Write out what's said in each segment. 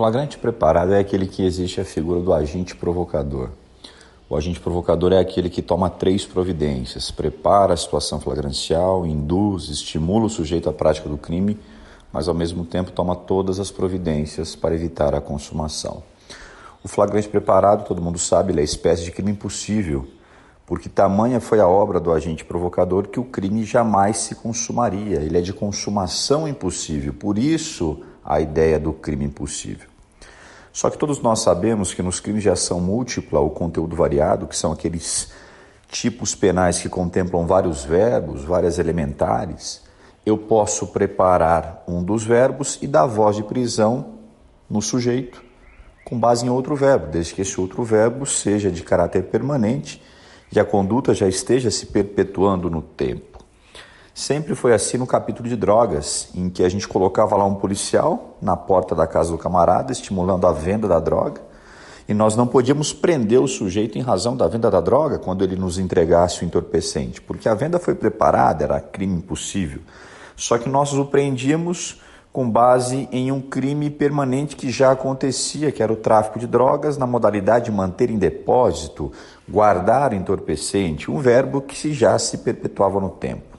flagrante preparado é aquele que existe a figura do agente provocador. O agente provocador é aquele que toma três providências: prepara a situação flagrancial, induz, estimula o sujeito à prática do crime, mas ao mesmo tempo toma todas as providências para evitar a consumação. O flagrante preparado, todo mundo sabe, é a espécie de crime impossível, porque tamanha foi a obra do agente provocador que o crime jamais se consumaria. Ele é de consumação impossível. Por isso, a ideia do crime impossível. Só que todos nós sabemos que nos crimes de ação múltipla ou conteúdo variado, que são aqueles tipos penais que contemplam vários verbos, várias elementares, eu posso preparar um dos verbos e dar voz de prisão no sujeito com base em outro verbo, desde que esse outro verbo seja de caráter permanente e a conduta já esteja se perpetuando no tempo. Sempre foi assim no capítulo de drogas, em que a gente colocava lá um policial na porta da casa do camarada, estimulando a venda da droga, e nós não podíamos prender o sujeito em razão da venda da droga quando ele nos entregasse o entorpecente, porque a venda foi preparada, era crime impossível. Só que nós o prendíamos com base em um crime permanente que já acontecia, que era o tráfico de drogas na modalidade de manter em depósito, guardar entorpecente, um verbo que já se perpetuava no tempo.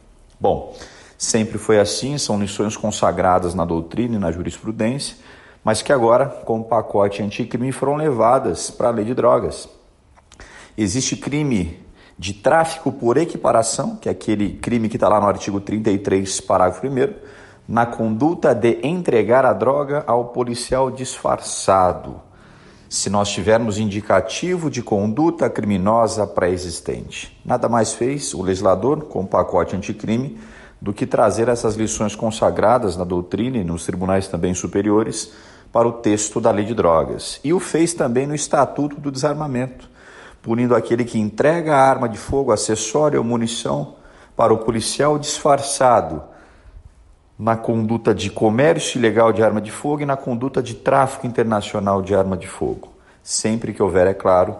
Bom, sempre foi assim, são lições consagradas na doutrina e na jurisprudência, mas que agora, com o pacote anticrime, foram levadas para a lei de drogas. Existe crime de tráfico por equiparação, que é aquele crime que está lá no artigo 33, parágrafo 1, na conduta de entregar a droga ao policial disfarçado, se nós tivermos indicativo de conduta criminosa pré-existente. Nada mais fez o legislador, com o pacote anticrime, do que trazer essas lições consagradas na doutrina e nos tribunais também superiores para o texto da lei de drogas. E o fez também no Estatuto do Desarmamento, punindo aquele que entrega a arma de fogo, acessório ou munição para o policial disfarçado na conduta de comércio ilegal de arma de fogo e na conduta de tráfico internacional de arma de fogo. Sempre que houver, é claro,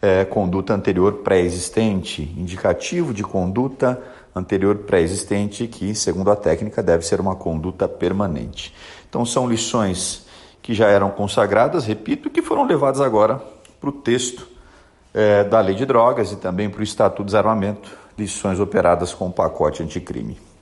é, conduta anterior pré-existente, indicativo de conduta anterior pré-existente, que, segundo a técnica, deve ser uma conduta permanente. Então, são lições que já eram consagradas, repito, que foram levadas agora para o texto é, da Lei de Drogas e também para o Estatuto do Desarmamento, lições operadas com o pacote anticrime.